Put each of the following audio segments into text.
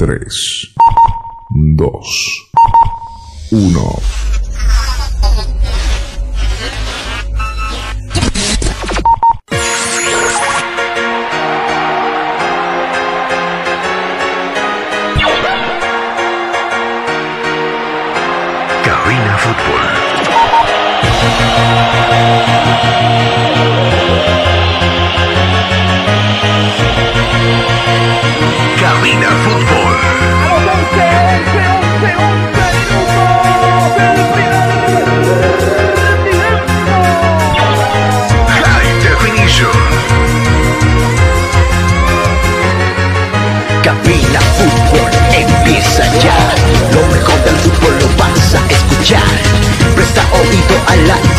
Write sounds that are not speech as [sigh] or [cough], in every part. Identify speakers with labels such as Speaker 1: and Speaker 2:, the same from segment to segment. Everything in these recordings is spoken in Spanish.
Speaker 1: 3, 2, 1.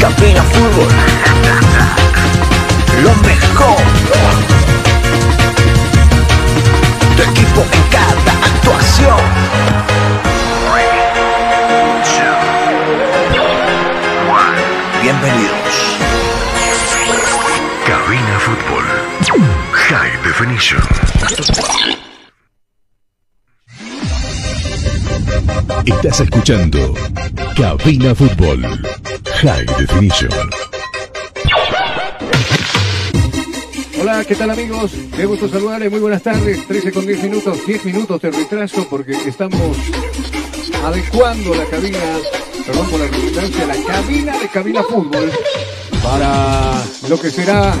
Speaker 2: Cabina Fútbol. Lo mejor. Tu equipo en cada actuación. Bienvenidos.
Speaker 3: Cabina Fútbol. High Definition.
Speaker 1: Estás escuchando Cabina Fútbol High Definition.
Speaker 4: Hola, ¿qué tal amigos? Qué gusto saludarles, muy buenas tardes. 13 con 10 minutos, 10 minutos de retraso porque estamos adecuando la cabina, perdón por la redundancia, la cabina de cabina fútbol para lo que será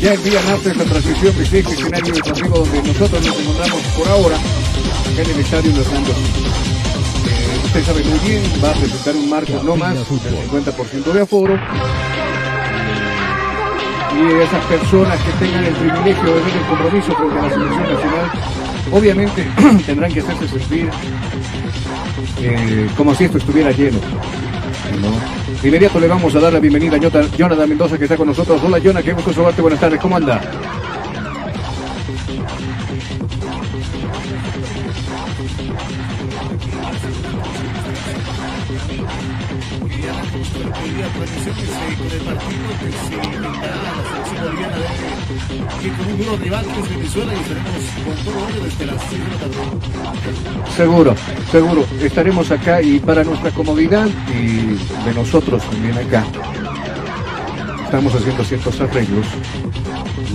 Speaker 4: ya el día martes la transmisión de este escenario deportivo donde nosotros nos encontramos por ahora en el estadio Hernando. Eh, usted sabe muy bien, va a presentar un marco no más del 50% de aforo y esas personas que tengan el privilegio de ver el compromiso frente a la selección nacional, obviamente [clears throat] tendrán que hacerse sentir eh, como si esto estuviera lleno. ¿no? De inmediato le vamos a dar la bienvenida a Jonathan Mendoza que está con nosotros. Hola Jonathan, qué gusto saludarte, buenas tardes, ¿cómo anda?
Speaker 5: Que con un duro rival que es Venezuela y estaremos con todo orden desde las 6 de la tarde.
Speaker 4: Seguro, seguro, estaremos acá y para nuestra comodidad y de nosotros también acá. Estamos haciendo ciertos arreglos.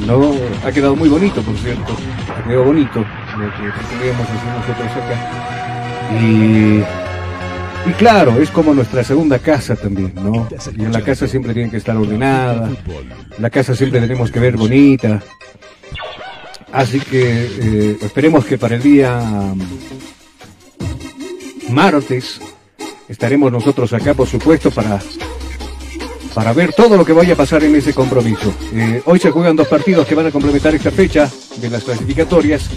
Speaker 4: No, ha quedado muy bonito, por cierto. Ha quedado bonito lo que pretendíamos hacer nosotros acá. Y, y claro, es como nuestra segunda casa también, ¿no? Y en la casa siempre tiene que estar ordenada. La casa siempre tenemos que ver bonita. Así que eh, esperemos que para el día mm, martes estaremos nosotros acá, por supuesto, para, para ver todo lo que vaya a pasar en ese compromiso. Eh, hoy se juegan dos partidos que van a complementar esta fecha de las clasificatorias.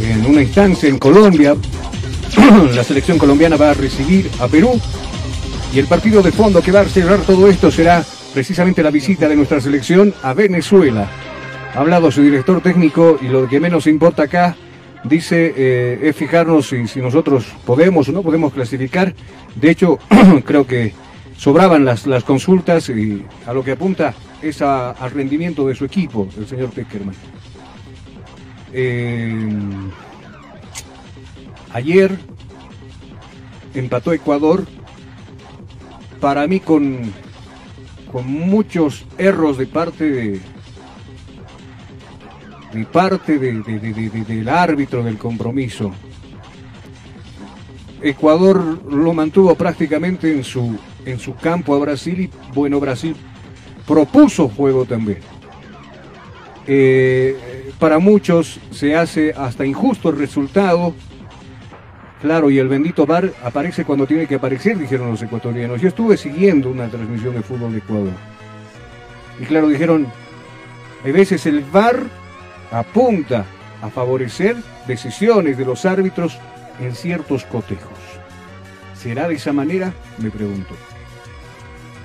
Speaker 4: En una instancia en Colombia, [clears throat] la selección colombiana va a recibir a Perú y el partido de fondo que va a cerrar todo esto será precisamente la visita de nuestra selección a Venezuela. Ha hablado su director técnico y lo que menos importa acá, dice, eh, es fijarnos si, nosotros podemos o no podemos clasificar. De hecho, [clears throat] creo que sobraban las, las consultas y a lo que apunta es al rendimiento de su equipo, el señor Peckerman. Eh, ayer empató Ecuador, para mí con, con muchos erros de parte de, de parte de- de- de- de- de- del árbitro del compromiso. Ecuador lo mantuvo prácticamente en su, en su campo a Brasil y bueno, Brasil propuso juego también. Eh, para muchos se hace hasta injusto el resultado. Claro, y el bendito VAR aparece cuando tiene que aparecer, dijeron los ecuatorianos. Yo estuve siguiendo una transmisión de fútbol de Ecuador. Y claro, dijeron, hay veces el VAR apunta a favorecer decisiones de los árbitros en ciertos cotejos. ¿Será de esa manera? Me pregunto.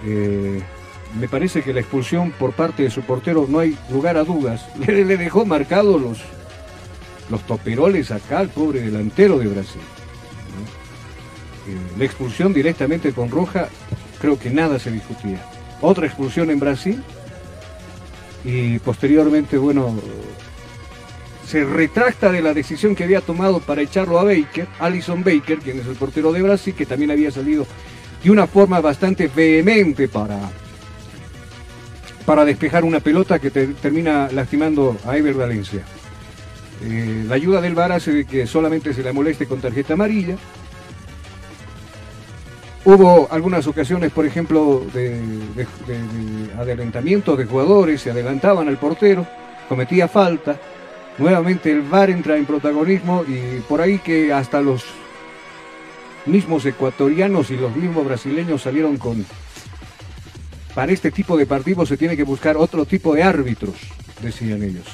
Speaker 4: Eh, me parece que la expulsión por parte de su portero no hay lugar a dudas. [laughs] Le, dejó marcados los, los toperoles acá al pobre delantero de Brasil. Eh, la expulsión directamente con Roja, creo que nada se discutía. Otra expulsión en Brasil y posteriormente, bueno, se retracta de la decisión que había tomado para echarlo a Baker, Alison Baker, quien es el portero de Brasil, que también había salido de una forma bastante vehemente para, para despejar una pelota que te- termina lastimando a Ever Valencia. Eh, la ayuda del VAR hace que solamente se la moleste con tarjeta amarilla. Hubo algunas ocasiones, por ejemplo, de, de- de- jugadores, se adelantaban al portero, cometía falta. Nuevamente el VAR entra en protagonismo y por ahí que hasta los mismos ecuatorianos y los mismos brasileños salieron con... Para este tipo de partidos se tiene que buscar otro tipo de árbitros, decían ellos.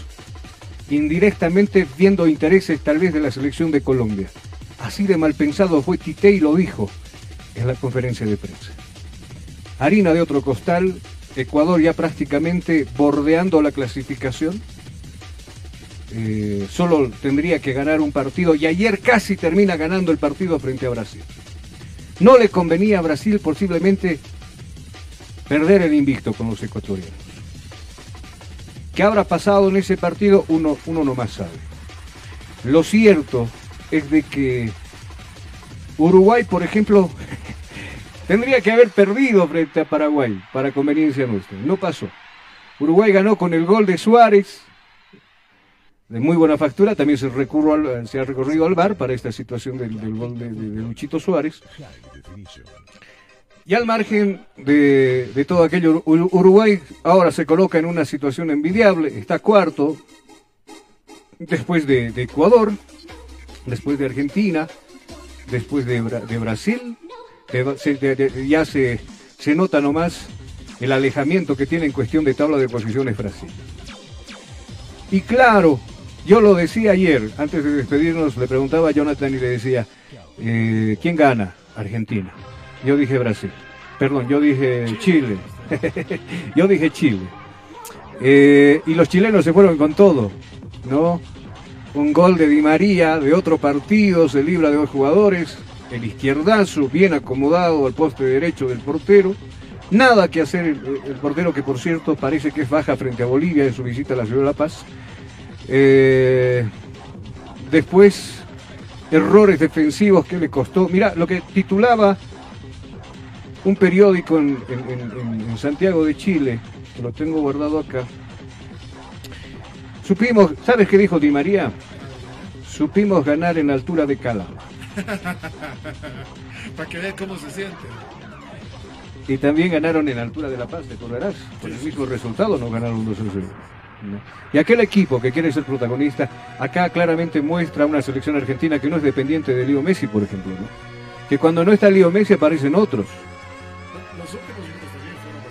Speaker 4: Indirectamente viendo intereses tal vez de la selección de Colombia. Así de mal pensado fue Tite y lo dijo en la conferencia de prensa. Harina de otro costal, Ecuador ya prácticamente bordeando la clasificación. Eh, solo tendría que ganar un partido y ayer casi termina ganando el partido frente a Brasil. No le convenía a Brasil posiblemente perder el invicto con los ecuatorianos. ¿Qué habrá pasado en ese partido? Uno, uno no más sabe. Lo cierto es de que Uruguay, por ejemplo, [laughs] tendría que haber perdido frente a Paraguay para conveniencia nuestra. No pasó. Uruguay ganó con el gol de Suárez, de muy buena factura. También se, recurrió al- se ha recorrido al VAR para esta situación del, gol de, Luchito Suárez. Y al margen de, todo aquello, Ur- Uruguay ahora se coloca en una situación envidiable, está cuarto, después de, Ecuador, después de Argentina, después de Brasil, de- ya se, se nota nomás el alejamiento que tiene en cuestión de tabla de posiciones Brasil. Y claro, yo lo decía ayer, antes de despedirnos, le preguntaba a Jonathan y le decía, eh, ¿quién gana? Argentina. Yo dije Brasil. Perdón, yo dije Chile. [laughs] yo dije Chile. Eh, y los chilenos se fueron con todo, ¿no? Un gol de Di María de otro partido, se libra de dos jugadores, el izquierdazo bien acomodado al poste derecho del portero. Nada que hacer el, portero que por cierto parece que es baja frente a Bolivia en su visita a la ciudad de La Paz. Eh, después, errores defensivos que le costó. Mira, lo que titulaba un periódico en, Santiago de Chile, lo tengo guardado acá. Supimos, ¿sabes qué dijo Di María? Supimos ganar en altura de Calama. [laughs]
Speaker 5: Para que vean cómo se siente.
Speaker 4: Y también ganaron en altura de La Paz, te acordarás. Con el mismo resultado no ganaron 2 a 0. ¿no? Y aquel equipo que quiere ser protagonista, acá claramente muestra una selección argentina que no es dependiente de Leo Messi, por ejemplo. ¿no? Que cuando no está Leo Messi aparecen otros.
Speaker 5: Los últimos minutos también fueron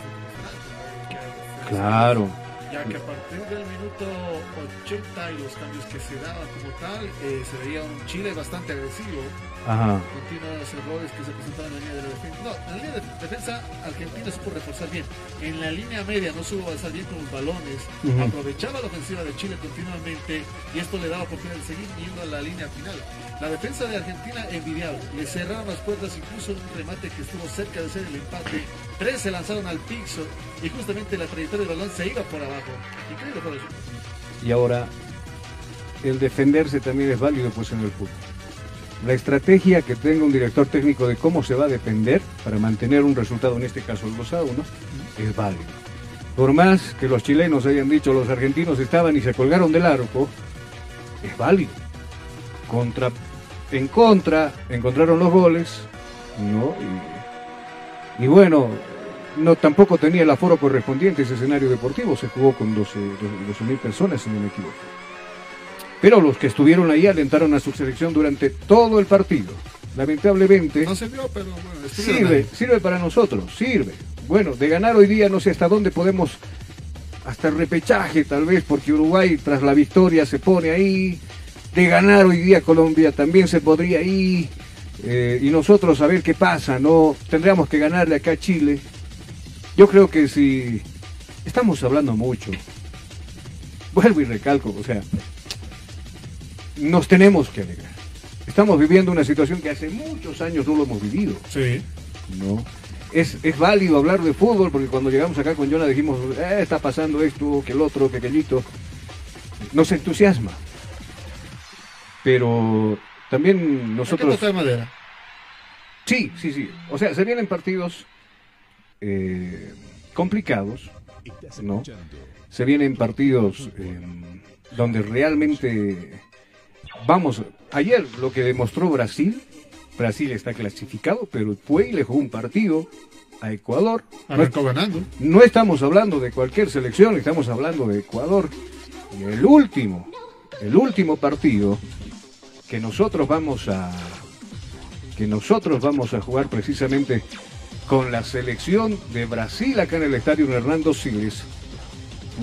Speaker 5: bastante.
Speaker 4: Claro.
Speaker 5: Ya que a partir del minuto 80 y los cambios que se daban como tal, eh, se veía un Chile bastante agresivo.
Speaker 4: Ajá.
Speaker 5: Continuos errores que se presentaban en la línea de la defensa. No, en la línea de defensa Argentina supo reforzar bien. En la línea media no supo avanzar bien con los balones. Aprovechaba la ofensiva de Chile continuamente y esto le daba oportunidad de seguir yendo a la línea final. La defensa de Argentina envidiable. Le cerraron las puertas, incluso un remate que estuvo cerca de ser el empate. Tres se lanzaron al piso y justamente la trayectoria del balón se iba por abajo. Increíble por eso.
Speaker 4: Y ahora, el defenderse también es válido pues en el fútbol. La estrategia que tenga un director técnico de cómo se va a defender para mantener un resultado, en este caso el 2 a 1, es válido. Por más que los chilenos hayan dicho los argentinos estaban y se colgaron del arco, es válido. Contra, en contra, encontraron los goles, ¿no? Y bueno, no tampoco tenía el aforo correspondiente ese escenario deportivo, se jugó con 12 mil personas, si no me equivoco. Pero los que estuvieron ahí alentaron a su selección durante todo el partido. Lamentablemente,
Speaker 5: No se vio, pero bueno,
Speaker 4: sirve,
Speaker 5: ahí.
Speaker 4: sirve para nosotros, sirve. Bueno, de ganar hoy día no sé hasta dónde podemos, hasta el repechaje tal vez, porque Uruguay tras la victoria se pone ahí, de ganar hoy día Colombia, también se podría ir eh, y nosotros a ver qué pasa, ¿no? Tendríamos que ganarle acá a Chile. Yo creo que si estamos hablando mucho, vuelvo y recalco, o sea, nos tenemos que alegrar. Estamos viviendo una situación que hace muchos años no lo hemos vivido,
Speaker 5: Sí.
Speaker 4: ¿no? Es, es válido hablar de fútbol porque cuando llegamos acá con Jonah dijimos, "Eh, está pasando esto, que el otro, que aquellito. Nos entusiasma. Pero también nosotros...
Speaker 5: tocar madera.
Speaker 4: Sí, sí, sí. O sea, se vienen partidos eh, complicados, ¿no? Se vienen partidos eh, donde realmente vamos. Ayer lo que demostró Brasil, Brasil está clasificado, pero fue y le jugó un partido a Ecuador. No,
Speaker 5: Arrancó ganando.
Speaker 4: no estamos hablando de cualquier selección, estamos hablando de Ecuador. Y el último, el último partido que nosotros vamos a que nosotros vamos a jugar precisamente con la selección de Brasil acá en el estadio Hernando Siles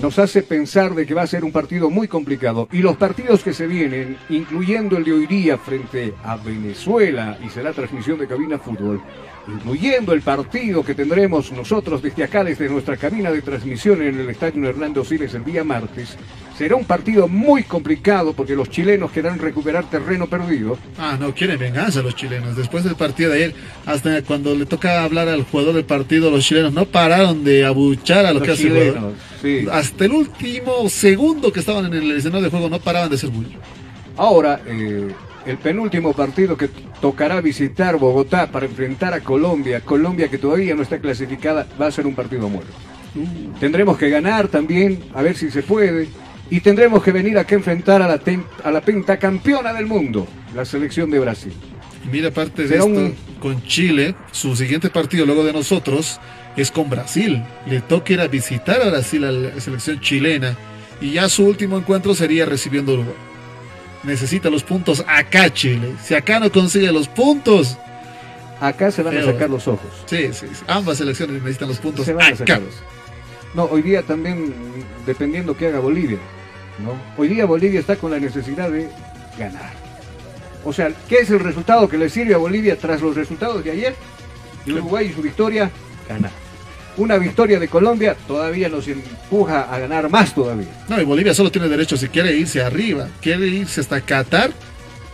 Speaker 4: nos hace pensar de que va a ser un partido muy complicado. Y los partidos que se vienen, incluyendo el de hoy día frente a Venezuela y será transmisión de cabina fútbol, incluyendo el partido que tendremos nosotros desde acá, desde nuestra cabina de transmisión en el estadio Hernando Siles el día martes, será un partido muy complicado porque los chilenos querrán recuperar terreno perdido.
Speaker 5: Ah, no, quieren venganza los chilenos. Después del partido de ayer, hasta cuando le toca hablar al jugador del partido, los chilenos no pararon de abuchar a lo
Speaker 4: Los
Speaker 5: que hace el
Speaker 4: chilenos,
Speaker 5: jugador.
Speaker 4: sí.
Speaker 5: Hasta el último segundo que estaban en el escenario de juego no paraban de hacer bullo.
Speaker 4: Ahora, eh, el penúltimo partido que tocará visitar Bogotá para enfrentar a Colombia, Colombia que todavía no está clasificada, va a ser un partido muerto. Tendremos que ganar también, a ver si se puede, y tendremos que venir acá a enfrentar a la, a la pentacampeona del mundo, la selección de Brasil.
Speaker 5: Mira, aparte de
Speaker 4: Será
Speaker 5: esto,
Speaker 4: un-
Speaker 5: con Chile, su siguiente partido luego de nosotros es con Brasil. Le toca ir a visitar a Brasil a la selección chilena. Y ya su último encuentro sería recibiendo Uruguay. Necesita los puntos acá, Chile. Si acá no consigue los puntos,
Speaker 4: Acá se van a sacar los ojos.
Speaker 5: sí, sí, sí, ambas selecciones necesitan los puntos
Speaker 4: Se van
Speaker 5: acá.
Speaker 4: No, hoy día también, dependiendo qué haga Bolivia, ¿no? Hoy día Bolivia está con la necesidad de ganar. O sea, ¿qué es el resultado que le sirve a Bolivia tras los resultados de ayer? De Uruguay y su victoria, ganar. Una victoria de Colombia todavía nos empuja a ganar más todavía.
Speaker 5: No, y Bolivia solo tiene derecho, si quiere irse arriba, quiere irse hasta Qatar,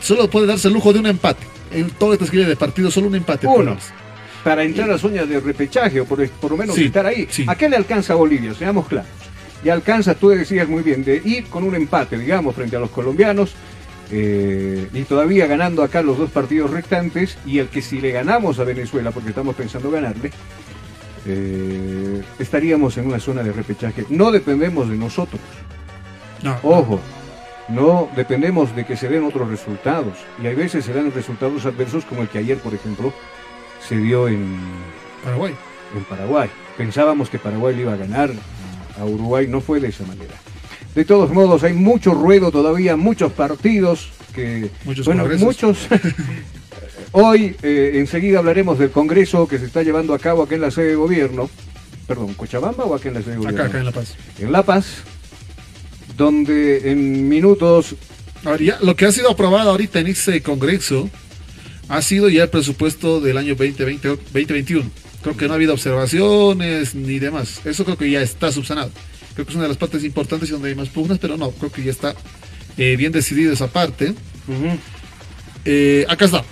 Speaker 5: solo puede darse el lujo de un empate. En toda esta esquina de partido, solo un empate.
Speaker 4: Uno. Para entrar a zonas de repechaje o por, por lo menos
Speaker 5: Sí,
Speaker 4: estar ahí.
Speaker 5: sí.
Speaker 4: ¿A qué le alcanza a Bolivia? Seamos claros. Y alcanza, tú decías muy bien, de ir con un empate, digamos, frente a los colombianos. eh, y todavía ganando acá los dos partidos restantes. Y el que si le ganamos a Venezuela, porque estamos pensando ganarle, eh, estaríamos en una zona de repechaje. No dependemos de nosotros.
Speaker 5: No,
Speaker 4: Ojo, no dependemos de que se den otros resultados. Y hay veces se dan resultados adversos como el que ayer, por ejemplo, se dio en,
Speaker 5: Paraguay.
Speaker 4: en Paraguay. Pensábamos que Paraguay le iba a ganar a, Uruguay, no fue de esa manera. De todos modos, hay mucho ruedo todavía, muchos partidos que...
Speaker 5: Muchos
Speaker 4: bueno,
Speaker 5: congresos.
Speaker 4: muchos... [laughs] Hoy, eh, enseguida hablaremos del congreso que se está llevando a cabo aquí en la sede de gobierno. Perdón, ¿Cochabamba o aquí en la sede de gobierno?
Speaker 5: Acá, acá en La Paz.
Speaker 4: En La Paz, donde en minutos
Speaker 5: Ahora, ya, lo que ha sido aprobado ahorita en ese congreso ha sido ya el presupuesto del año 2020, 2021. Creo que no ha habido observaciones ni demás. Eso creo que ya está subsanado. Creo que es una de las partes importantes y donde hay más pugnas, pero no, creo que ya está eh, bien decidida esa parte. Eh, acá está.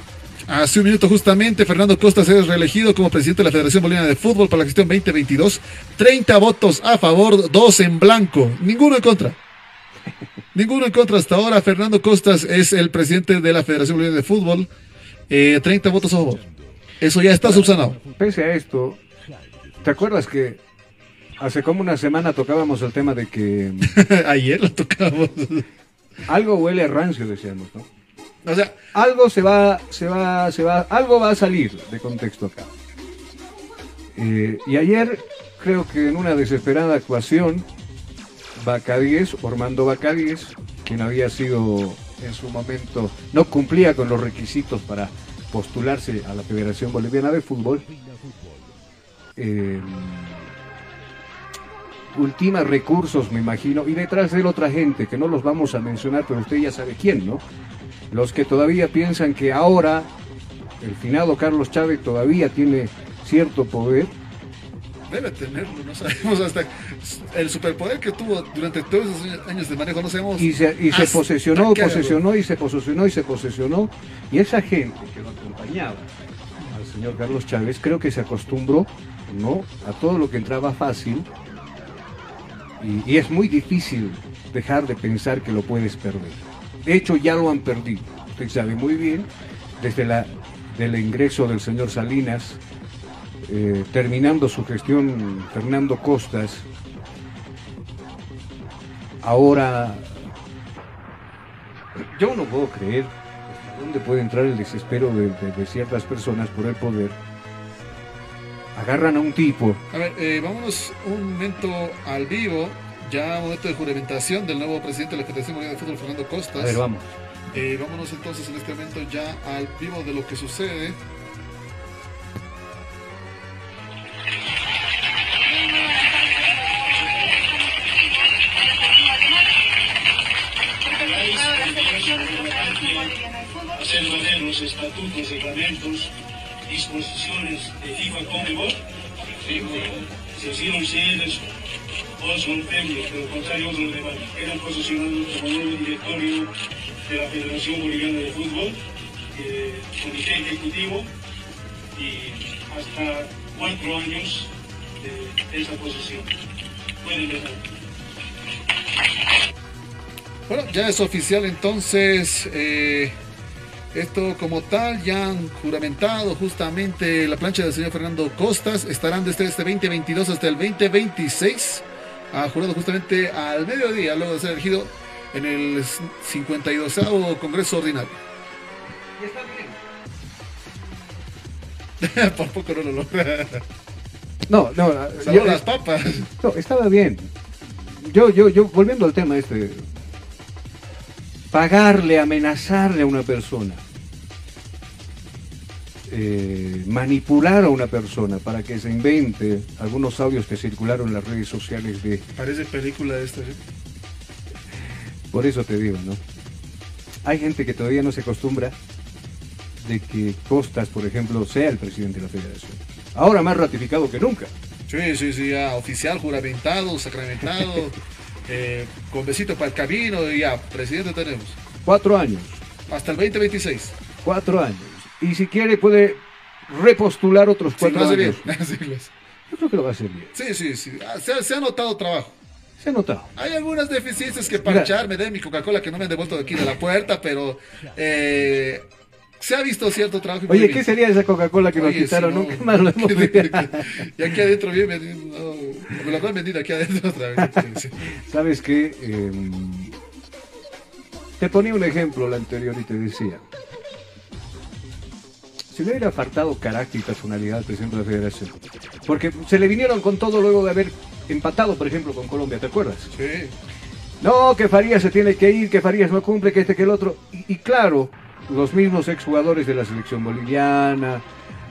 Speaker 5: Hace un minuto justamente, Fernando Costas es reelegido como presidente de la Federación Boliviana de Fútbol para la gestión 2022. 30 votos a favor, 2 en blanco, ninguno en contra. Ninguno en contra hasta ahora. Fernando Costas es el presidente de la Federación Boliviana de Fútbol. Eh, 30 votos a favor. Eso ya está subsanado.
Speaker 4: Pese a esto, ¿te acuerdas que hace como una semana tocábamos el tema de que [laughs]
Speaker 5: Ayer lo tocamos.
Speaker 4: algo huele a rancio, decíamos, ¿no?
Speaker 5: O sea,
Speaker 4: Algo se va, se va, se va, algo va a salir de contexto acá. Eh, y ayer, creo que en una desesperada actuación, Bacadíes, Ormando Bacadíes, quien había sido en su momento, no cumplía con los requisitos para postularse a la Federación Boliviana de Fútbol, eh, ultima recursos, me imagino, y detrás de él otra gente, que no los vamos a mencionar, pero usted ya sabe quién, ¿no? Los que todavía piensan que ahora el finado Carlos Chávez todavía tiene cierto poder.
Speaker 5: Debe tenerlo, no sabemos hasta el superpoder que tuvo durante todos esos años de manejo, no sabemos.
Speaker 4: Y se, y se posesionó, posesionó y se posesionó y se posesionó. Y esa gente que lo acompañaba al señor Carlos Chávez, creo que se acostumbró, ¿no? A todo lo que entraba fácil. Y, y es muy difícil dejar de pensar que lo puedes perder. De hecho, ya lo han perdido. Usted sabe muy bien, desde la, del ingreso del señor Salinas, eh, terminando su gestión Fernando Costas, ahora yo no puedo creer dónde puede entrar el desespero de, de- de ciertas personas por el poder. Agarran a un tipo,
Speaker 5: A ver, eh, vámonos un momento al vivo, ya momento de juramentación del nuevo presidente de la Federación Mundial de Fútbol, Fernando Costas.
Speaker 4: a ver, vamos.
Speaker 5: Eh, vámonos entonces en este momento ya al vivo de lo que sucede.
Speaker 6: hacer valer los estatutos, reglamentos, disposiciones de FIFA Conmebol. Si así lo hicieres, vos rompemos, pero lo contrario. Eran posicionados como nuevo directorio de la Federación Boliviana de Fútbol, eh, comité ejecutivo y hasta cuatro años de esa posición. Pueden dejar.
Speaker 5: Bueno, ya es oficial entonces. eh, esto como tal, ya han juramentado justamente la plancha del señor Fernando Costas. Estarán desde este 2022 hasta el 2026. Ha jurado justamente al mediodía, luego de ser elegido en el 52 Congreso Ordinario. [laughs] Por poco no lo logra.
Speaker 4: No, no,
Speaker 5: Salvo
Speaker 4: yo-
Speaker 5: las papas.
Speaker 4: no, estaba bien. Yo, yo, yo, volviendo al tema este, pagarle, amenazarle a una persona, eh, manipular a una persona para que se invente algunos audios que circularon en las redes sociales de,
Speaker 5: Parece película esta. ¿eh?
Speaker 4: por eso te digo, ¿no? Hay gente que todavía no se acostumbra de que Costas, por ejemplo, sea el presidente de la federación. Ahora más ratificado que nunca.
Speaker 5: Sí, sí, sí, ya oficial, juramentado, sacramentado, [laughs] eh, con besito para el camino y ya, presidente tenemos.
Speaker 4: Cuatro años.
Speaker 5: Hasta el 2026.
Speaker 4: Cuatro años. Y si quiere puede repostular otros
Speaker 5: Sí,
Speaker 4: cuatro
Speaker 5: hace
Speaker 4: años.
Speaker 5: bien. [laughs] Sí.
Speaker 4: Yo creo que lo va a hacer bien.
Speaker 5: Sí, sí, sí. Ah, Se ha, se ha notado trabajo.
Speaker 4: Se ha notado.
Speaker 5: Hay algunas deficiencias que parchar, me den mi Coca-Cola que no me han devuelto de aquí de la puerta, pero eh, se ha visto cierto trabajo.
Speaker 4: Oye,
Speaker 5: bien.
Speaker 4: ¿qué sería esa Coca-Cola que nos
Speaker 5: Oye,
Speaker 4: quitaron?
Speaker 5: sí, no.
Speaker 4: Nunca más lo hemos. [laughs]
Speaker 5: Y aquí adentro bien vendido. no, me lo han vendido aquí adentro otra vez. Sí, sí.
Speaker 4: ¿Sabes qué? Eh, te ponía un ejemplo la anterior y te decía. Si le hubiera faltado carácter y personalidad al presidente de la federación. Porque se le vinieron con todo luego de haber empatado, por ejemplo, con Colombia, ¿te acuerdas?
Speaker 5: Sí.
Speaker 4: No, que Farías se tiene que ir, que Farías no cumple, que este, que el otro. Y, y claro, los mismos exjugadores de la selección boliviana,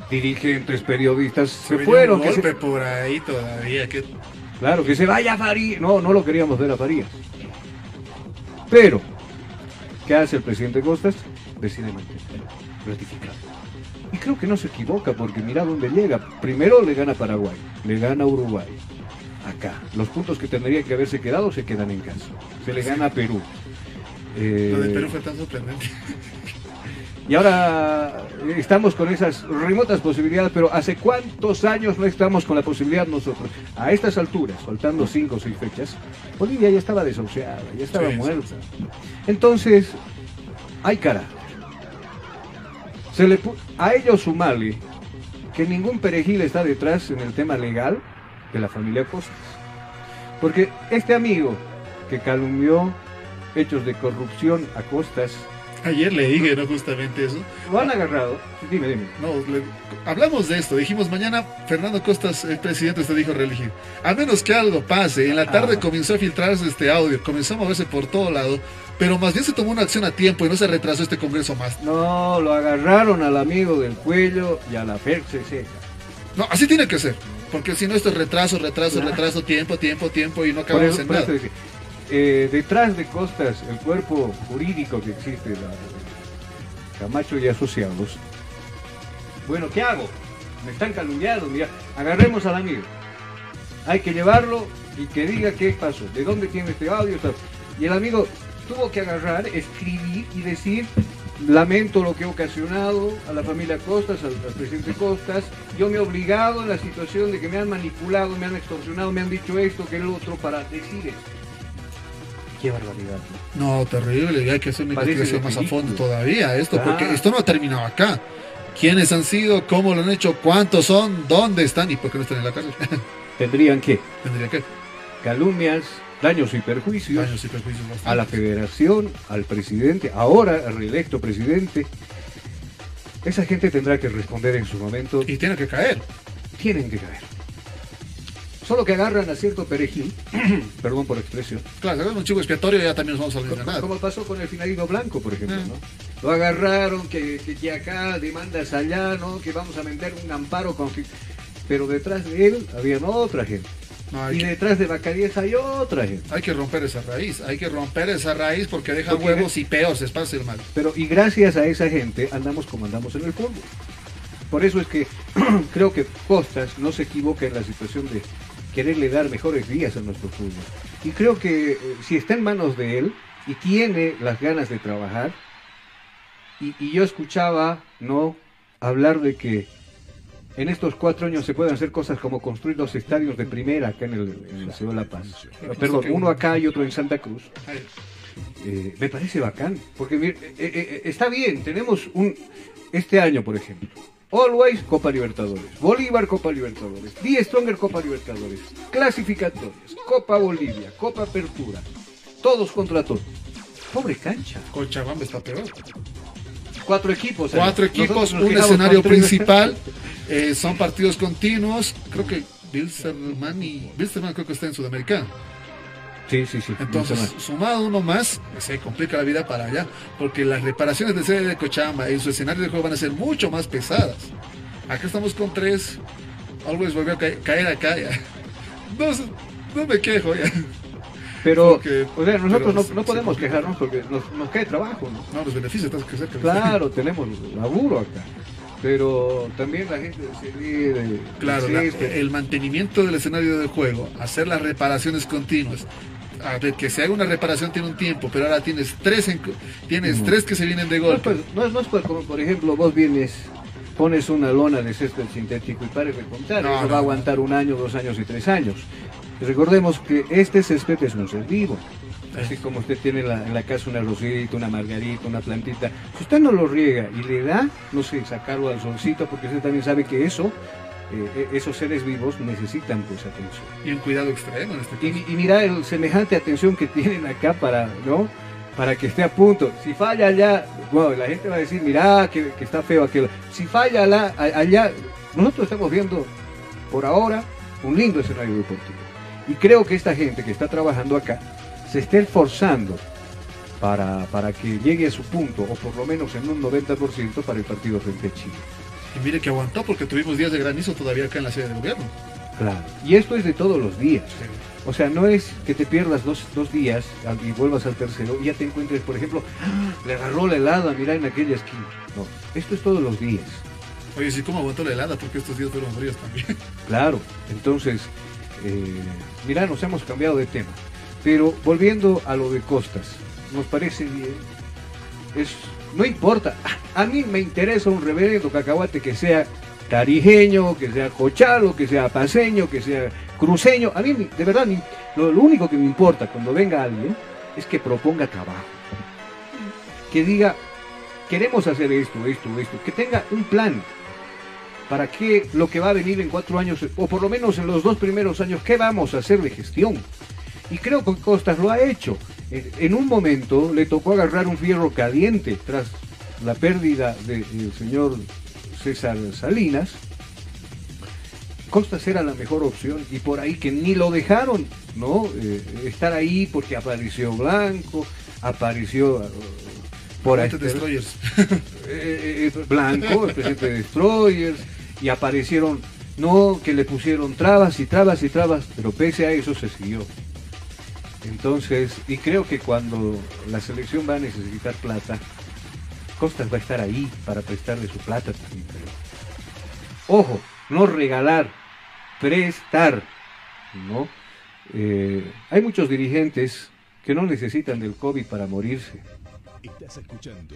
Speaker 4: dirigentes, periodistas, se, fueron.
Speaker 5: Un
Speaker 4: que se-
Speaker 5: golpe por ahí todavía. Que...
Speaker 4: claro, que se vaya Farías. No, no lo queríamos ver a Farías. Pero, ¿qué hace el presidente Costas? Decide mantenerlo, ratificar. Y creo que no se equivoca porque mira dónde llega. Primero le gana Paraguay, le gana Uruguay. Acá, los puntos que tendría que haberse quedado se quedan en casa. Se le gana a Perú. Eh,
Speaker 5: Lo de Perú fue tan sorprendente.
Speaker 4: y ahora estamos con esas remotas posibilidades, pero ¿hace cuántos años no estamos con la posibilidad nosotros? A estas alturas, faltando cinco o seis fechas, Bolivia ya estaba desahuciada, ya estaba
Speaker 5: sí,
Speaker 4: muerta. Entonces, hay cara. Se le a ellos sumarle que ningún perejil está detrás en el tema legal de la familia Costas. Porque este amigo que calumnió hechos de corrupción a Costas,
Speaker 5: Ayer le dije, ¿no? Justamente eso.
Speaker 4: lo han agarrado. Dime, dime.
Speaker 5: No, le- hablamos de esto. Dijimos mañana Fernando Costas, el presidente, se dijo reelegir. A menos que algo pase. En la tarde
Speaker 4: Ah.
Speaker 5: comenzó a filtrarse este audio, comenzó a moverse por todo lado, pero más bien se tomó una acción a tiempo y no se retrasó este congreso más.
Speaker 4: No, lo agarraron al amigo del cuello y a la seca.
Speaker 5: No, así tiene que ser. Porque si no, esto es retraso, retraso, retraso, tiempo, tiempo, tiempo y no acabamos en nada.
Speaker 4: Eh, detrás de Costas, el cuerpo jurídico que existe, la, Camacho y Asociados. Bueno, ¿qué hago? Me están calumniando, mira, agarremos al amigo. Hay que llevarlo y que diga qué pasó, de dónde tiene este audio. Y el amigo tuvo que agarrar, escribir y decir, lamento lo que he ocasionado a la familia Costas, al, al presidente Costas. Yo me he obligado en la situación de que me han manipulado, me han extorsionado, me han dicho esto, que el otro, para decir esto. Qué barbaridad. ¿no?
Speaker 5: Terrible, y hay que hacer una
Speaker 4: Parece
Speaker 5: investigación más a fondo todavía esto, porque
Speaker 4: Claro.
Speaker 5: esto no ha terminado acá. ¿Quiénes han sido? ¿Cómo lo han hecho? ¿Cuántos son? ¿Dónde están? ¿Y por qué no están en la cárcel? [laughs]
Speaker 4: Tendrían que
Speaker 5: Tendría que.
Speaker 4: calumnias, daños y perjuicios
Speaker 5: Daños y perjuicios
Speaker 4: a la federación, al presidente, ahora reelecto presidente. Esa gente tendrá que responder en su momento.
Speaker 5: Y tiene que caer.
Speaker 4: Tienen que caer. Solo que agarran a cierto perejil, [clears throat] perdón por la expresión,
Speaker 5: Claro, sacamos un chivo expiatorio y ya también nos vamos a mencionar.
Speaker 4: como pasó con el finalito blanco, por ejemplo,
Speaker 5: Ah.
Speaker 4: ¿no? Lo agarraron, que, que, que acá, demandas allá, ¿no? Que vamos a meter un amparo con... Pero detrás de él había otra gente.
Speaker 5: No,
Speaker 4: Y
Speaker 5: que,
Speaker 4: detrás de Bacadíes hay otra gente.
Speaker 5: hay que romper esa raíz. Hay que romper esa raíz porque deja
Speaker 4: Porque-
Speaker 5: huevos y peor, se esparce el mal.
Speaker 4: Pero y gracias a esa gente andamos como andamos en el fútbol. Por eso es que [clears throat] creo que Costas no se equivoca en la situación de quererle dar mejores días a nuestro fútbol. Y creo que eh, si está en manos de él y tiene las ganas de trabajar, y, y yo escuchaba no hablar de que en estos cuatro años se pueden hacer cosas como construir dos estadios de primera acá en el, en el Ciudad de La Paz. Perdón, uno acá y otro en Santa Cruz. Eh, me parece bacán, porque eh, está bien, tenemos un, este año por ejemplo, Always Copa Libertadores, Bolívar Copa Libertadores, Die Stronger Copa Libertadores, clasificatorias, Copa Bolivia, Copa Apertura, todos contra todos. Pobre cancha,
Speaker 5: Cochabamba está peor.
Speaker 4: cuatro equipos. ¿eh?
Speaker 5: Cuatro equipos, un escenario principal. [laughs] eh, son partidos continuos. Creo que Bilsterman y Bilsterman creo que está en Sudamericana.
Speaker 4: Sí, sí, sí.
Speaker 5: Entonces, sumado uno más, se complica la vida para allá, porque las reparaciones de sede de Cochabamba y su escenario de juego van a ser mucho más pesadas. Acá estamos con tres, Always volvió a ca- caer acá ya. No, no me quejo ya.
Speaker 4: pero,
Speaker 5: porque-
Speaker 4: o sea, nosotros no, podemos quejarnos porque nos, nos cae trabajo, ¿no?
Speaker 5: No, los beneficios están que cerca.
Speaker 4: Claro, tenemos laburo acá. Pero también la gente de.
Speaker 5: Claro, la- el mantenimiento del escenario de juego, hacer las reparaciones continuas. A ver, que se haga una reparación tiene un tiempo, pero ahora tienes tres, en- tienes tres que se vienen de
Speaker 4: No,
Speaker 5: golpe.
Speaker 4: pues, no es, no es pues como, por ejemplo, vos vienes, pones una lona de césped sintético y pares de contar.
Speaker 5: No,
Speaker 4: Eso
Speaker 5: no,
Speaker 4: va a aguantar un año, dos años y tres años. Recordemos que este césped es un ser vivo. Así como usted tiene en la, en la casa una rosita, una margarita, una plantita. Si usted no lo riega y le da, no sé, sacarlo al solcito, porque usted también sabe que eso, eh, eh, esos seres vivos necesitan pues atención.
Speaker 5: Y un cuidado extremo en este caso.
Speaker 4: Y, y mira el semejante atención que tienen acá para, ¿no? Para que esté a punto. Si falla allá, bueno, la gente va a decir, mira, que, que está feo aquel. Si falla allá, allá, nosotros estamos viendo por ahora un lindo escenario deportivo. Y creo que esta gente que está trabajando acá se está esforzando para, para que llegue a su punto, o por lo menos en un 90% para el partido frente a Chile.
Speaker 5: Y mire que aguantó porque tuvimos días de granizo todavía acá en la sede de gobierno.
Speaker 4: Claro. Y esto es de todos los días. O sea, no es que te pierdas dos, dos días y vuelvas al tercero y ya te encuentres, por ejemplo, ¡ah! le agarró la helada, mira en aquella esquina. No, esto es todos los días.
Speaker 5: Oye, sí, ¿cómo aguantó la helada? Porque estos días fueron fríos también. [laughs]
Speaker 4: Claro. Entonces, eh, mira, nos hemos cambiado de tema. Pero volviendo a lo de Costas, nos parece bien. Es, no importa. A mí me interesa un reverendo cacahuate que sea tarijeño, que sea cochalo, que sea paseño, que sea cruceño. A mí, de verdad, lo, lo único que me importa cuando venga alguien es que proponga trabajo. Que diga, queremos hacer esto, esto, esto. Que tenga un plan para qué lo que va a venir en cuatro años, o por lo menos en los dos primeros años, qué vamos a hacer de gestión. Y creo que Costas lo ha hecho. En, un momento le tocó agarrar un fierro caliente tras la pérdida del señor César Salinas. Costas era la mejor opción y por ahí que ni lo dejaron, ¿no? Eh, estar ahí porque apareció Blanco, apareció eh, por ahí.
Speaker 5: Destroyers. [laughs]
Speaker 4: eh, eh, Blanco, el presidente de Destroyers, y aparecieron No, que le pusieron trabas y trabas y trabas, pero pese a eso se siguió. Entonces, y creo que cuando la selección va a necesitar plata, Costas va a estar ahí para prestarle su plata también. Ojo, no regalar, prestar, ¿no? Eh, hay muchos dirigentes que no necesitan del COVID para morirse.
Speaker 1: Estás escuchando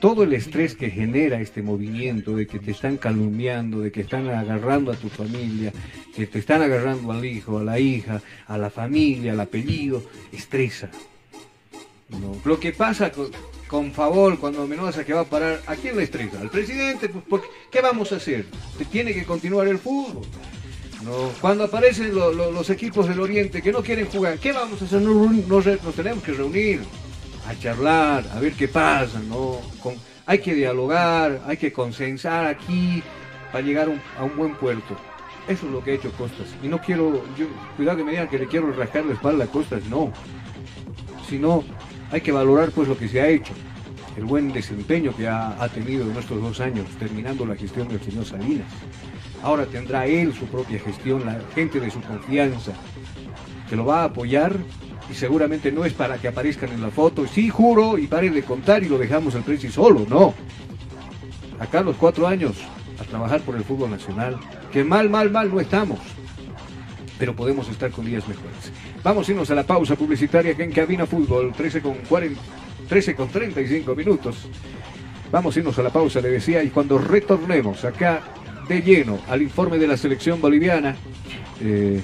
Speaker 4: Todo el estrés que genera este movimiento de que te están calumniando, de que están agarrando a tu familia, que te están agarrando al hijo, a la hija, a la familia, al apellido, estresa. ¿no? Lo que pasa con, Favol cuando Mendoza que va a parar, ¿a quién le estresa? ¿Al presidente? Pues, ¿Qué vamos a hacer? Tiene que continuar el fútbol. ¿no? Cuando aparecen lo- lo- los equipos del Oriente que no quieren jugar, ¿qué vamos a hacer? Nos, nos nos tenemos que reunir a charlar, a ver qué pasa, ¿no? Con- hay que dialogar, hay que consensar aquí para llegar a un, buen puerto. Eso es lo que ha hecho Costas. Y no quiero, yo, cuidado que me digan que le quiero rascar la espalda a Costas, no. Sino hay que valorar pues lo que se ha hecho, el buen desempeño que ha, ha tenido en estos dos años, terminando la gestión del señor Salinas. Ahora tendrá él su propia gestión, la gente de su confianza, que lo va a apoyar y seguramente no es para que aparezcan en la foto. Sí, juro, y paren de contar y lo dejamos al precio solo, no. Acá los cuatro años a trabajar por el fútbol nacional, que mal, mal, mal no estamos, pero podemos estar con días mejores. Vamos a irnos a la pausa publicitaria que en Cabina Fútbol, 13 con, 40, 13 con 35 minutos. Vamos a irnos a la pausa, le decía, y cuando retornemos acá de lleno al informe de la selección boliviana, eh,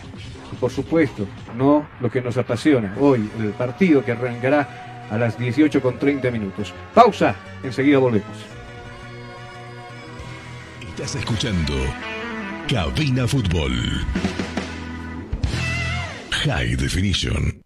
Speaker 4: por supuesto, no lo que nos apasiona hoy, el partido que arrancará a las 18 con 30 minutos. Pausa, enseguida volvemos.
Speaker 1: Estás escuchando Cabina Fútbol. High Definition.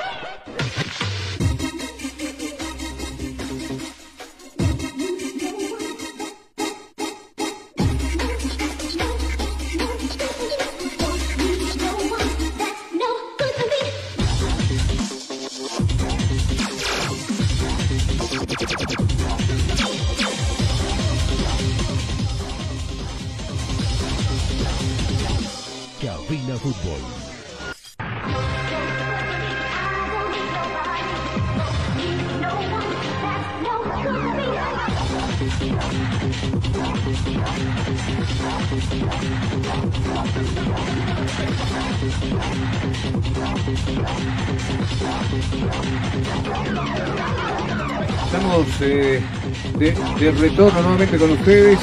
Speaker 4: De, retorno nuevamente con ustedes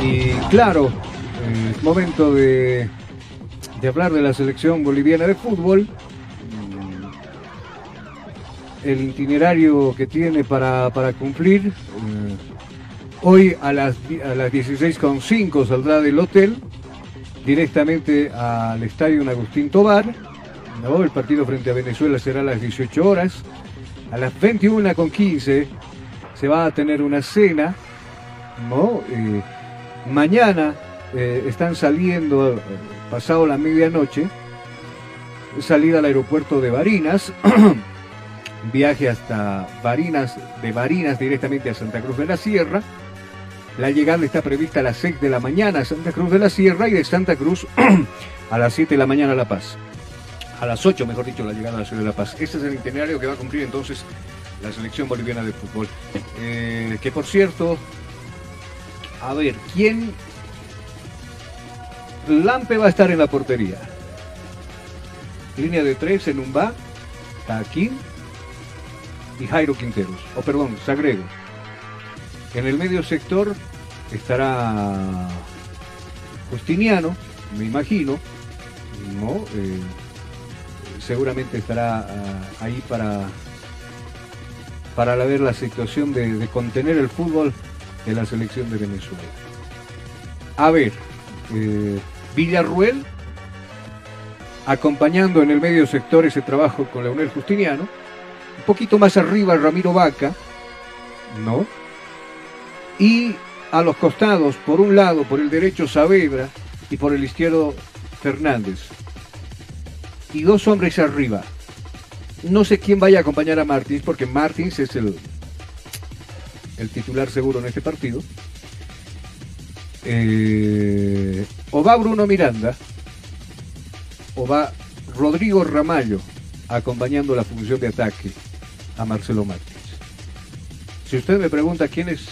Speaker 4: y claro, eh, es momento de, de hablar de la selección boliviana de fútbol. Mm, El itinerario que tiene para, para cumplir. eh, hoy a las, a las 16.05 saldrá del hotel directamente al estadio Agustín Tobar. El partido frente a Venezuela será a las 18 horas. A las 21 con 15 se va a tener una cena, ¿no? Eh, mañana eh, están saliendo, eh, pasado la medianoche, salida al aeropuerto de Barinas, [clears throat] viaje hasta Barinas, de Barinas directamente a Santa Cruz de la Sierra. La llegada está prevista a las 6 de la mañana a Santa Cruz de la Sierra y de Santa Cruz [clears throat] a las 7 de la mañana a La Paz a las 8, mejor dicho, la llegada a la ciudad de La Paz. Este es el itinerario que va a cumplir entonces la selección boliviana de fútbol. Eh, que por cierto, a ver, ¿quién? Lampe va a estar en la portería. Línea de tres en Umba, Taquín y Jairo Quinteros. O perdón, Sagrego. En el medio sector estará Justiniano, me imagino. ¿no? Eh, seguramente estará ah, ahí para, para ver la situación de, de contener el fútbol de la selección de Venezuela. A ver, eh, Villarruel, acompañando en el medio sector ese trabajo con Leonel Justiniano, un poquito más arriba Ramiro Vaca, ¿no? Y a los costados, por un lado, por el derecho Saavedra y por el izquierdo Fernández y dos hombres arriba. No sé quién vaya a acompañar a Martins, porque Martins es el, el titular seguro en este partido. Eh, o va Bruno Miranda, o va Rodrigo Ramallo acompañando la función de ataque a Marcelo Martins. Si usted me pregunta quién es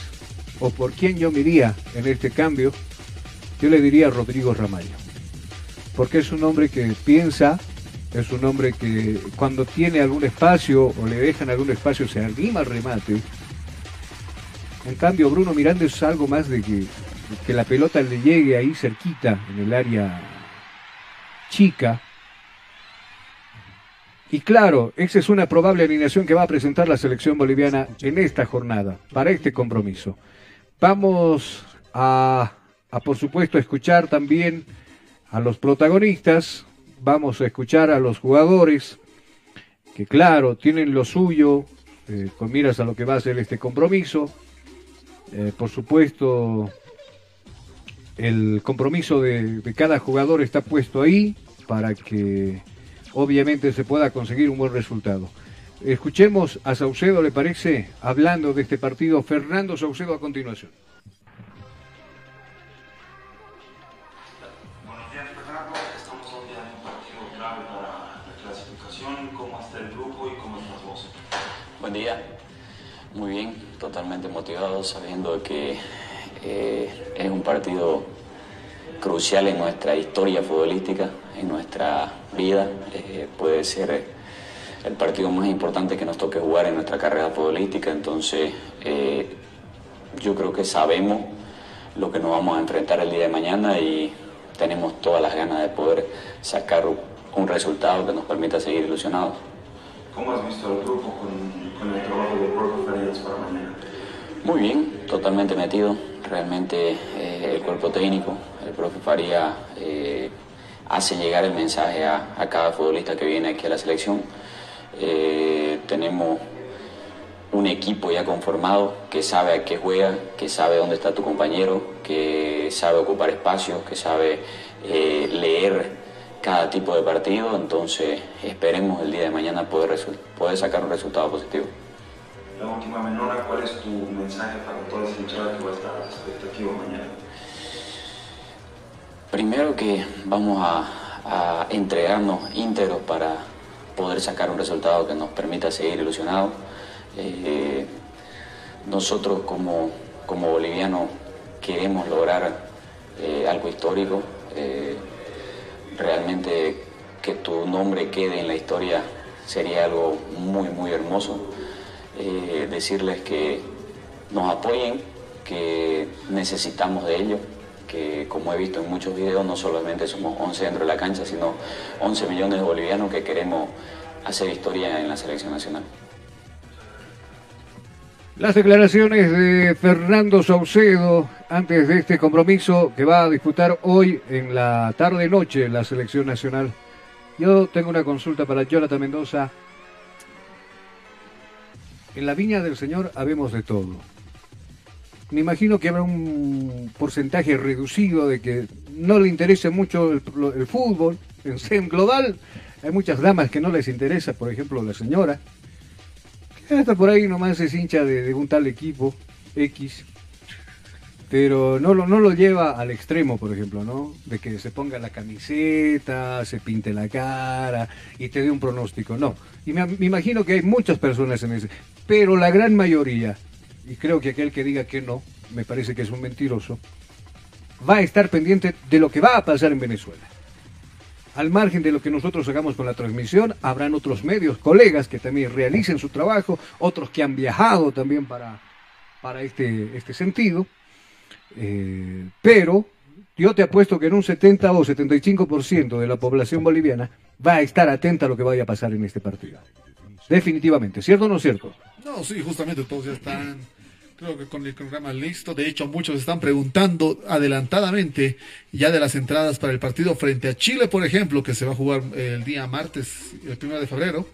Speaker 4: o por quién yo me iría en este cambio, yo le diría Rodrigo Ramallo. Porque es un hombre que piensa, es un hombre que cuando tiene algún espacio o le dejan algún espacio se anima al remate. En cambio, Bruno Miranda es algo más de que, que la pelota le llegue ahí cerquita, en el área chica. Y claro, esa es una probable alineación que va a presentar la selección boliviana en esta jornada, para este compromiso. Vamos a, a, por supuesto, escuchar también a los protagonistas, vamos a escuchar a los jugadores que, claro, tienen lo suyo, eh, con miras a lo que va a ser este compromiso. Eh, por supuesto, el compromiso de, de cada jugador está puesto ahí para que obviamente se pueda conseguir un buen resultado. Escuchemos a Saucedo, ¿le parece? Hablando de este partido, Fernando Saucedo a continuación.
Speaker 7: ¿Cómo está el grupo y cómo estás vos?
Speaker 8: Buen día, muy bien, totalmente motivado, sabiendo que Eh, es un partido crucial en nuestra historia futbolística, en nuestra vida. Eh, puede ser el partido más importante que nos toque jugar en nuestra carrera futbolística. Entonces, eh, yo creo que sabemos lo que nos vamos a enfrentar el día de mañana y tenemos todas las ganas de poder sacar un resultado que nos permita seguir ilusionados.
Speaker 7: ¿Cómo has visto al grupo con, el trabajo de Profe Farías para mañana?
Speaker 8: Muy bien, totalmente metido. Realmente eh, el cuerpo técnico, el profe Faría eh, hace llegar el mensaje a, a, cada futbolista que viene aquí a la selección. Eh, tenemos un equipo ya conformado que sabe a qué juega, que sabe dónde está tu compañero, que sabe ocupar espacios, que sabe leer cada tipo de partido, entonces esperemos el día de mañana poder, poder sacar un resultado positivo.
Speaker 7: La última menora, ¿cuál es tu mensaje para toda esa hinchada que va a estar expectativa mañana?
Speaker 8: Primero que vamos a, a entregarnos íntegros para poder sacar un resultado que nos permita seguir ilusionados. Eh, nosotros como, como bolivianos queremos lograr eh, algo histórico. Eh, realmente que tu nombre quede en la historia sería algo muy, muy hermoso. Eh, decirles que nos apoyen, que necesitamos de ellos, que como he visto en muchos videos, no solamente somos 11 dentro de la cancha, sino 11 millones de bolivianos que queremos hacer historia en la selección nacional.
Speaker 4: Las declaraciones de Fernando Saucedo antes de este compromiso que va a disputar hoy en la tarde-noche la selección nacional. Yo tengo una consulta para Jonathan Mendoza. En la viña del Señor habemos de todo. Me imagino que habrá un porcentaje reducido de que no le interese mucho el, fútbol. En global hay muchas damas que no les interesa, por ejemplo la señora. Hasta por ahí nomás es hincha de, un tal equipo X, pero no lo, no lo lleva al extremo, por ejemplo, ¿no? De que se ponga la camiseta, se pinte la cara y te dé un pronóstico, no. Y me, me, imagino que hay muchas personas en ese, pero la gran mayoría, y creo que aquel que diga que no, me parece que es un mentiroso, va a estar pendiente de lo que va a pasar en Venezuela al margen de lo que nosotros hagamos con la transmisión, habrán otros medios, colegas que también realicen su trabajo, otros que han viajado también para, para este, este sentido. Eh, pero yo te apuesto que en un 70 o 75% de la población boliviana va a estar atenta a lo que vaya a pasar en este partido. Definitivamente, ¿cierto o no cierto?
Speaker 5: No, sí, justamente todos ya están Creo que con el programa listo. De hecho, muchos están preguntando adelantadamente ya de las entradas para el partido frente a Chile, por ejemplo, que se va a jugar el día martes, el primero de febrero.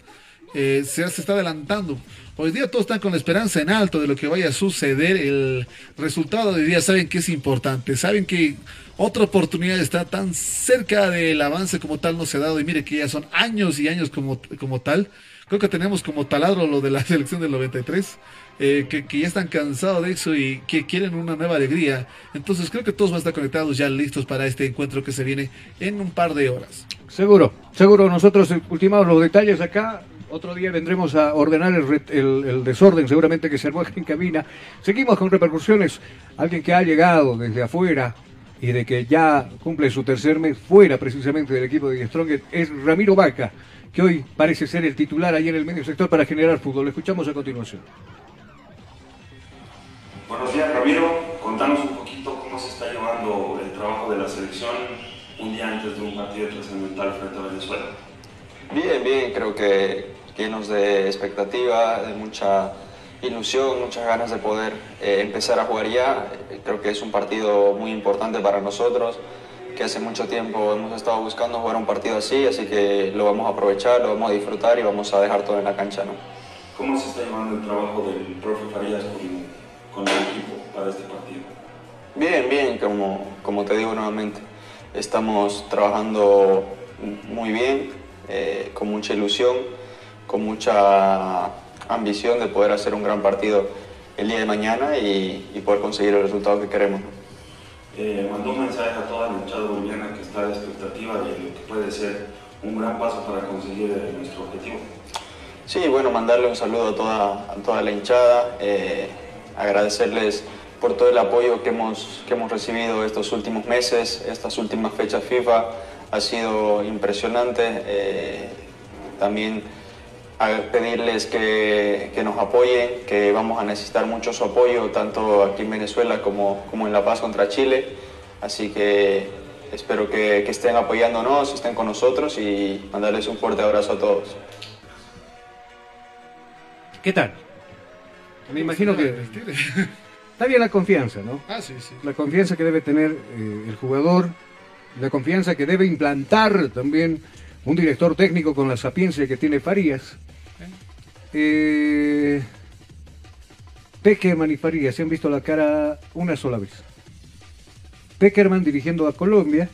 Speaker 5: Eh, se, se, está adelantando. Hoy día todos están con la esperanza en alto de lo que vaya a suceder. El resultado de hoy día saben que es importante. Saben que otra oportunidad está tan cerca del avance como tal no se ha dado. Y mire que ya son años y años como, como tal. Creo que tenemos como taladro lo de la [laughs] selección del 93. Eh, que, ya están cansados de eso y que quieren una nueva alegría. Entonces creo que todos van a estar conectados ya listos para este encuentro que se viene en un par de horas.
Speaker 4: Seguro, seguro. Nosotros ultimamos los detalles acá. Otro día vendremos a ordenar el, desorden, seguramente que se armó en cabina. Seguimos con repercusiones. Alguien que ha llegado desde afuera y de que ya cumple su tercer mes fuera precisamente del equipo de Strong es Ramiro Vaca, que hoy parece ser el titular ahí en el medio sector para generar fútbol. Lo escuchamos a continuación.
Speaker 7: Buenos días, Ramiro. Contanos un poquito cómo se está llevando el trabajo de la selección un día antes de un partido trascendental frente a Venezuela.
Speaker 9: Bien, bien, creo que llenos de expectativa, de mucha ilusión, muchas ganas de poder eh, empezar a jugar ya. Creo que es un partido muy importante para nosotros, que hace mucho tiempo hemos estado buscando jugar un partido así, así que lo vamos a aprovechar, lo vamos a disfrutar y vamos a dejar todo en la cancha. ¿no?
Speaker 7: ¿Cómo se está llevando el trabajo del profe Farías con con el equipo para este partido?
Speaker 9: Bien, bien, como, como te digo nuevamente, estamos trabajando muy bien, eh, con mucha ilusión, con mucha ambición de poder hacer un gran partido el día de mañana y, poder conseguir el resultado que queremos.
Speaker 7: Eh, mandó un mensaje a toda la hinchada boliviana que está a la expectativa de lo que puede ser un gran paso para conseguir nuestro objetivo.
Speaker 9: Sí, bueno, mandarle un saludo a toda, a toda la hinchada. Eh, agradecerles por todo el apoyo que hemos, que hemos recibido estos últimos meses, estas últimas fechas FIFA. Ha sido impresionante. Eh, también pedirles que, que, nos apoyen, que vamos a necesitar mucho su apoyo, tanto aquí en Venezuela como, como en La Paz contra Chile. Así que espero que, que estén apoyándonos, estén con nosotros y mandarles un fuerte abrazo a todos.
Speaker 4: ¿Qué tal? Me imagino que [laughs] está bien la confianza, ¿no?
Speaker 5: Ah, sí, sí.
Speaker 4: La confianza que debe tener eh, el jugador, la confianza que debe implantar también un director técnico con la sapiencia que tiene Farías. Eh, Peckerman y Farías se han visto la cara una sola vez. Peckerman dirigiendo a Colombia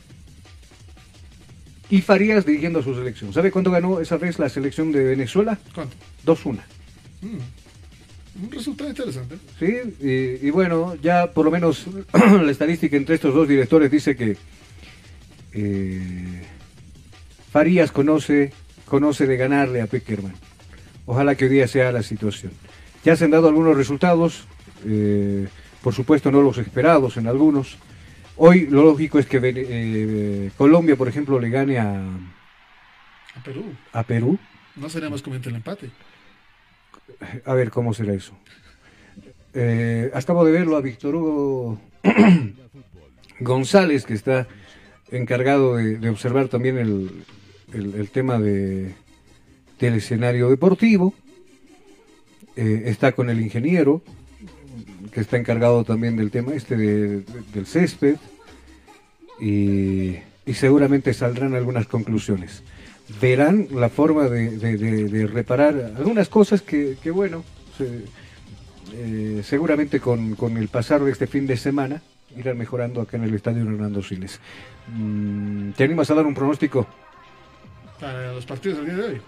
Speaker 4: y Farías dirigiendo a su selección. ¿Sabe cuánto ganó esa vez la selección de Venezuela?
Speaker 5: ¿Cuánto?
Speaker 4: 2-1.
Speaker 5: Mm. Un resultado interesante.
Speaker 4: Sí, y, y, bueno, ya por lo menos [clears throat] la estadística entre estos dos directores dice que eh, Farías conoce, conoce de ganarle a Peckerman. Ojalá que hoy día sea la situación. Ya se han dado algunos resultados, eh, por supuesto no los esperados en algunos. Hoy lo lógico es que eh, Colombia, por ejemplo, le gane a,
Speaker 5: a Perú.
Speaker 4: A Perú.
Speaker 5: No será más conveniente el empate.
Speaker 4: A ver, ¿cómo será eso? Eh, acabo de verlo a Víctor Hugo [clears throat] González, que está encargado de, observar también el, el, tema de, del escenario deportivo. Eh, está con el ingeniero, que está encargado también del tema este de, de, del césped. Y, seguramente saldrán algunas conclusiones. Verán la forma de, de reparar algunas cosas que, que bueno, se, eh, seguramente con, con, el pasar de este fin de semana irán mejorando acá en el estadio Hernando Siles. Mm, ¿Te animas a dar un pronóstico?
Speaker 5: Para los partidos del día de hoy.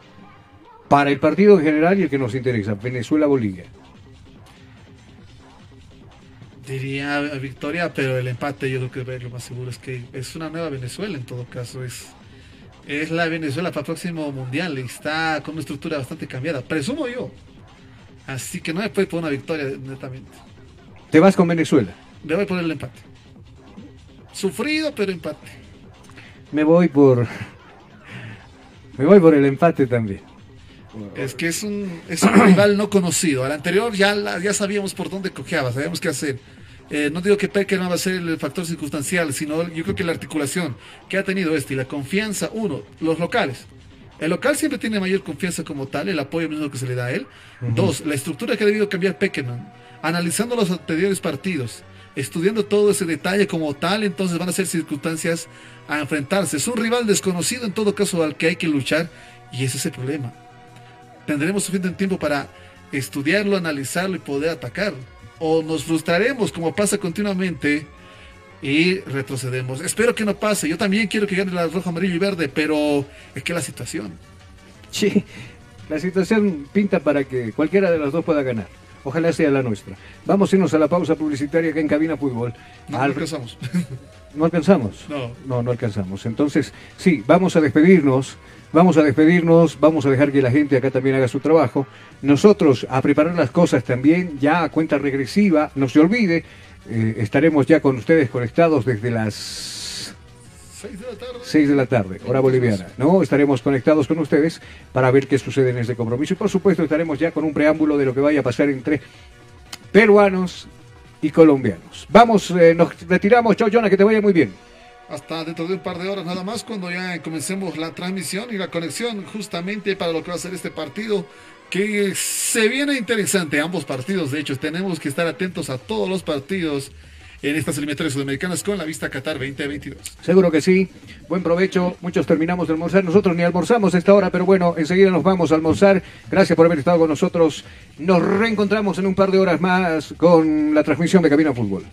Speaker 4: Para el partido en general y el que nos interesa, Venezuela-Bolivia.
Speaker 5: Diría victoria, pero el empate yo creo que lo más seguro es que es una nueva Venezuela en todo caso. Es, es la Venezuela para el próximo mundial y está con una estructura bastante cambiada. Presumo yo. Así que no me puede por una victoria netamente.
Speaker 4: ¿Te vas con Venezuela?
Speaker 5: Me voy por el empate. Sufrido, pero empate.
Speaker 4: Me voy por. Me voy por el empate también.
Speaker 5: Es que es un, es un rival no conocido. Al anterior ya, la, ya sabíamos por dónde cojeaba, sabíamos qué hacer. Eh, no digo que Peckerman va a ser el factor circunstancial, sino yo creo que la articulación que ha tenido este y la confianza, uno, los locales. El local siempre tiene mayor confianza como tal, el apoyo mismo que se le da a él. Uh -huh. Dos, la estructura que ha debido cambiar Peckerman. Analizando los anteriores partidos, estudiando todo ese detalle como tal, entonces van a ser circunstancias a enfrentarse. Es un rival desconocido en todo caso al que hay que luchar y ese es el problema. Tendremos suficiente tiempo para estudiarlo, analizarlo y poder atacar. O nos frustraremos como pasa continuamente y retrocedemos. Espero que no pase. Yo también quiero que gane la roja, amarillo y verde, pero es que la situación.
Speaker 4: Sí, la situación pinta para que cualquiera de las dos pueda ganar. Ojalá sea la nuestra. Vamos a irnos a la pausa publicitaria acá en Cabina Fútbol.
Speaker 5: No, Al... no alcanzamos.
Speaker 4: ¿No alcanzamos?
Speaker 5: No.
Speaker 4: No, no alcanzamos. Entonces, sí, vamos a despedirnos. Vamos a despedirnos, vamos a dejar que la gente acá también haga su trabajo. Nosotros a preparar las cosas también, ya a cuenta regresiva, no se olvide, eh, estaremos ya con ustedes conectados desde las
Speaker 5: 6 de la tarde,
Speaker 4: 6 de la tarde hora boliviana. ¿no? Estaremos conectados con ustedes para ver qué sucede en este compromiso. Y por supuesto estaremos ya con un preámbulo de lo que vaya a pasar entre peruanos y colombianos. Vamos, eh, nos retiramos. Chao, Jonah, que te vaya muy bien
Speaker 5: hasta dentro de un par de horas nada más cuando ya comencemos la transmisión y la conexión justamente para lo que va a ser este partido que se viene interesante ambos partidos de hecho tenemos que estar atentos a todos los partidos en estas eliminatorias sudamericanas con la vista Qatar 2022.
Speaker 4: Seguro que sí. Buen provecho. Muchos terminamos de almorzar. Nosotros ni almorzamos a esta hora, pero bueno, enseguida nos vamos a almorzar. Gracias por haber estado con nosotros. Nos reencontramos en un par de horas más con la transmisión de Cabina Fútbol.